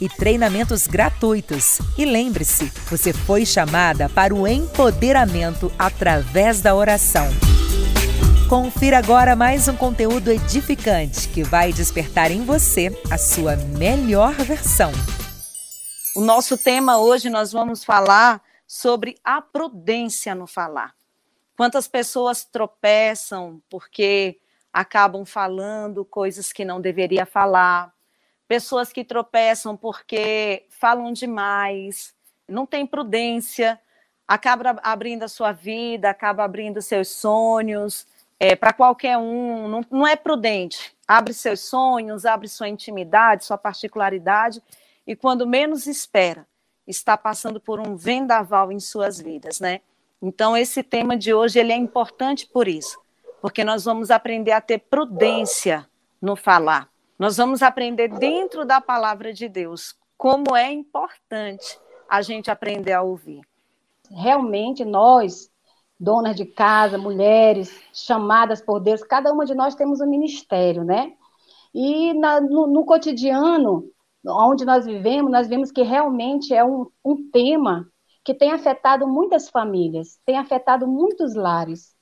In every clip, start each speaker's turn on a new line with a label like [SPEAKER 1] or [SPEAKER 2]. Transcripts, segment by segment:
[SPEAKER 1] e treinamentos gratuitos. E lembre-se, você foi chamada para o empoderamento através da oração. Confira agora mais um conteúdo edificante que vai despertar em você a sua melhor versão.
[SPEAKER 2] O nosso tema hoje nós vamos falar sobre a prudência no falar. Quantas pessoas tropeçam porque acabam falando coisas que não deveria falar, pessoas que tropeçam porque falam demais, não tem prudência, acaba abrindo a sua vida, acaba abrindo seus sonhos é, para qualquer um, não, não é prudente. Abre seus sonhos, abre sua intimidade, sua particularidade, e quando menos espera, está passando por um vendaval em suas vidas, né? Então, esse tema de hoje ele é importante por isso, porque nós vamos aprender a ter prudência no falar. Nós vamos aprender dentro da palavra de Deus como é importante a gente aprender a ouvir.
[SPEAKER 3] Realmente, nós, donas de casa, mulheres chamadas por Deus, cada uma de nós temos um ministério, né? E na, no, no, cotidiano, onde nós vivemos, nós vemos que realmente é um, um tema que tem afetado muitas famílias, tem afetado muitos lares.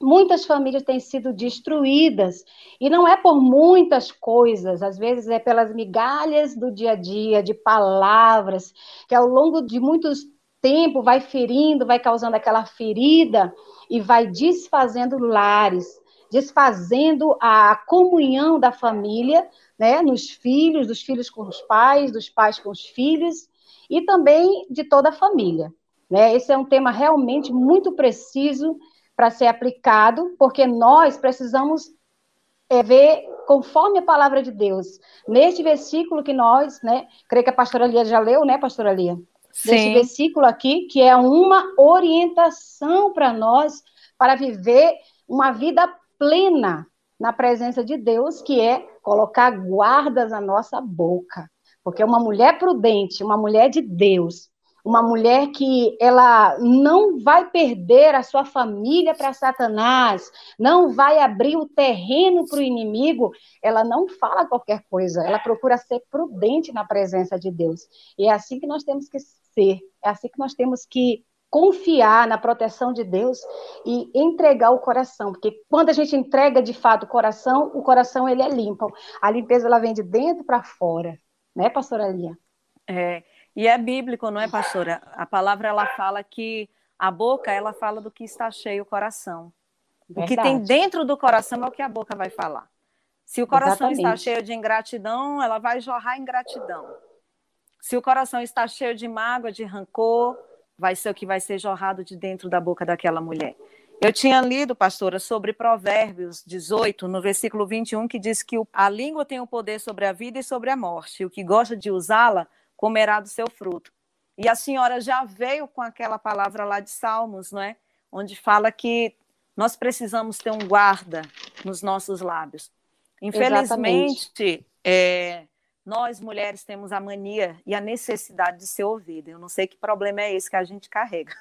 [SPEAKER 3] Muitas famílias têm sido destruídas, e não é por muitas coisas, às vezes é pelas migalhas do dia a dia, de palavras, que ao longo de muitos tempo vai ferindo, vai causando aquela ferida e vai desfazendo lares, desfazendo a comunhão da família, né, nos filhos, dos filhos com os pais, dos pais com os filhos, e também de toda a família. Né? Esse é um tema realmente muito preciso para ser aplicado, porque nós precisamos é, ver conforme a palavra de Deus. Neste versículo que nós, né, creio que a pastora Lia já leu, né, pastora Lia? Sim. Neste versículo aqui, que é uma orientação para nós para viver uma vida plena na presença de Deus, que é colocar guardas na nossa boca. Porque uma mulher prudente, uma mulher de Deus, uma mulher que ela não vai perder a sua família para Satanás, não vai abrir o terreno para o inimigo, ela não fala qualquer coisa, ela procura ser prudente na presença de Deus. E é assim que nós temos que ser, é assim que nós temos que confiar na proteção de Deus e entregar o coração, porque quando a gente entrega de fato o coração, o coração ele é limpo. A limpeza ela vem de dentro para fora, né, pastora Lia?
[SPEAKER 2] É, e é bíblico, não é, pastora? A palavra ela fala que a boca ela fala do que está cheio o coração. Verdade. O que tem dentro do coração é o que a boca vai falar. Se o coração Exatamente. está cheio de ingratidão, ela vai jorrar ingratidão. Se o coração está cheio de mágoa, de rancor, vai ser o que vai ser jorrado de dentro da boca daquela mulher. Eu tinha lido, pastora, sobre Provérbios 18, no versículo 21, que diz que a língua tem o poder sobre a vida e sobre a morte. O que gosta de usá-la comerá do seu fruto. E a senhora já veio com aquela palavra lá de Salmos, não é? Onde fala que nós precisamos ter um guarda nos nossos lábios. Infelizmente, é, nós mulheres temos a mania e a necessidade de ser ouvida. Eu não sei que problema é esse que a gente carrega.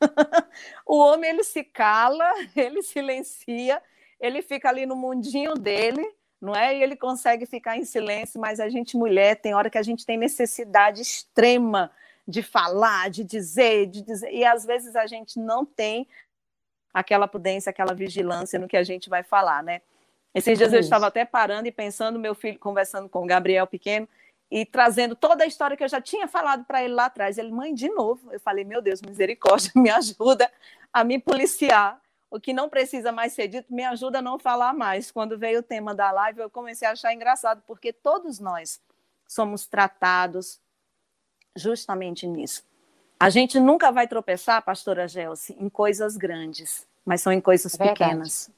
[SPEAKER 2] o homem ele se cala, ele silencia, ele fica ali no mundinho dele não é? E ele consegue ficar em silêncio, mas a gente, mulher, tem hora que a gente tem necessidade extrema de falar, de dizer, de dizer. E às vezes a gente não tem aquela prudência, aquela vigilância no que a gente vai falar, né? Esses dias eu estava até parando e pensando, meu filho conversando com o Gabriel pequeno e trazendo toda a história que eu já tinha falado para ele lá atrás. Ele, mãe, de novo. Eu falei, meu Deus, misericórdia, me ajuda a me policiar. O que não precisa mais ser dito me ajuda a não falar mais. Quando veio o tema da live, eu comecei a achar engraçado, porque todos nós somos tratados justamente nisso. A gente nunca vai tropeçar, pastora Gelsi, em coisas grandes, mas são em coisas Verdade. pequenas.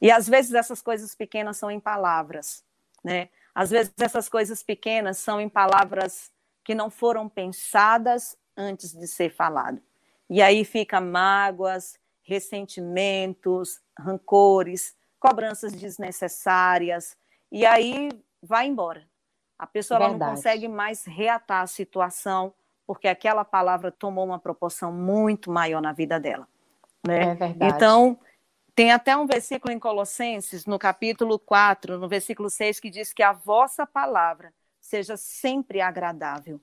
[SPEAKER 2] E às vezes essas coisas pequenas são em palavras, né? Às vezes essas coisas pequenas são em palavras que não foram pensadas antes de ser falado. E aí fica mágoas, ressentimentos, rancores, cobranças desnecessárias, e aí vai embora. A pessoa não consegue mais reatar a situação porque aquela palavra tomou uma proporção muito maior na vida dela. Né?
[SPEAKER 3] É verdade.
[SPEAKER 2] Então, tem até um versículo em Colossenses, no capítulo 4, no versículo 6, que diz que a vossa palavra seja sempre agradável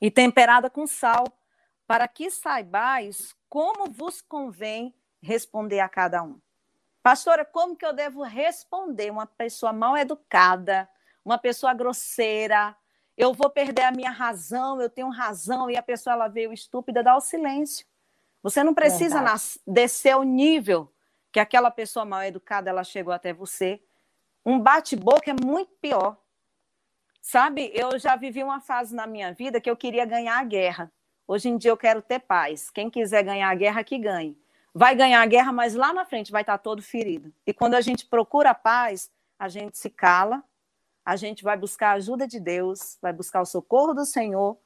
[SPEAKER 2] e temperada com sal, para que saibais como vos convém responder a cada um. Pastora, como que eu devo responder uma pessoa mal educada, uma pessoa grosseira? Eu vou perder a minha razão, eu tenho razão, e a pessoa ela veio estúpida, dá o silêncio. Você não precisa descer o nível que aquela pessoa mal educada ela chegou até você. Um bate-boca é muito pior. Sabe, eu já vivi uma fase na minha vida que eu queria ganhar a guerra. Hoje em dia eu quero ter paz. Quem quiser ganhar a guerra, que ganhe. Vai ganhar a guerra, mas lá na frente vai estar todo ferido. E quando a gente procura a paz, a gente se cala, a gente vai buscar a ajuda de Deus, vai buscar o socorro do Senhor,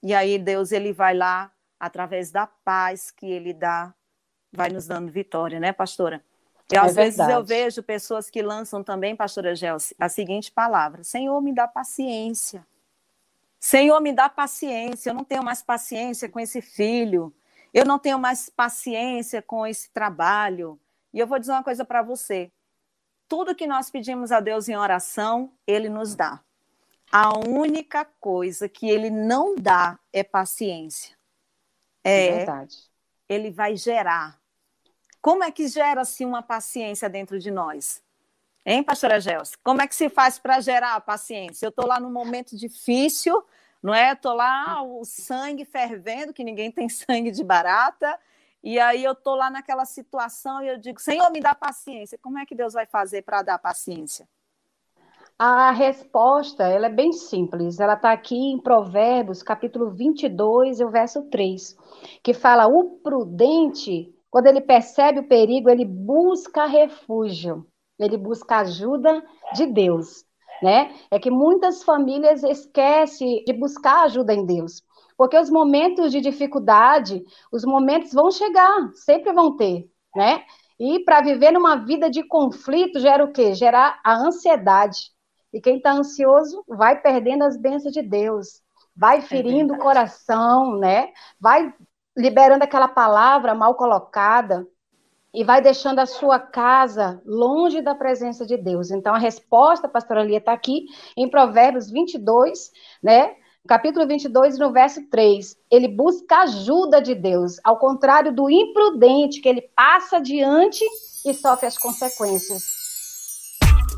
[SPEAKER 2] e aí Deus ele vai lá através da paz que ele dá vai nos dando vitória, né, pastora? E às é vezes eu vejo pessoas que lançam também, pastora Gelsi, a seguinte palavra: Senhor, me dá paciência. Senhor, me dá paciência. Eu não tenho mais paciência com esse filho. Eu não tenho mais paciência com esse trabalho. E eu vou dizer uma coisa para você: tudo que nós pedimos a Deus em oração, Ele nos dá. A única coisa que Ele não dá é paciência. É, é verdade. Ele vai gerar como é que gera-se uma paciência dentro de nós? Hein, pastora Gelsi? Como é que se faz para gerar a paciência? Eu estou lá num momento difícil, não é? Estou lá, o sangue fervendo, que ninguém tem sangue de barata, e aí eu estou lá naquela situação e eu digo, Senhor, me dá paciência. Como é que Deus vai fazer para dar paciência?
[SPEAKER 3] A resposta, ela é bem simples. Ela está aqui em Provérbios, capítulo 22, e o verso 3, que fala, o prudente quando ele percebe o perigo, ele busca refúgio, ele busca ajuda de Deus, né? É que muitas famílias esquecem de buscar ajuda em Deus, porque os momentos de dificuldade, os momentos vão chegar, sempre vão ter, né? E para viver numa vida de conflito gera o quê? Gera a ansiedade. E quem está ansioso vai perdendo as bênçãos de Deus, vai é ferindo é o coração, né? Vai liberando aquela palavra mal colocada e vai deixando a sua casa longe da presença de Deus. Então, a resposta, pastora Lia, está aqui em Provérbios 22, né? Capítulo 22, no verso 3. Ele busca ajuda de Deus, ao contrário do imprudente, que ele passa adiante e sofre as consequências.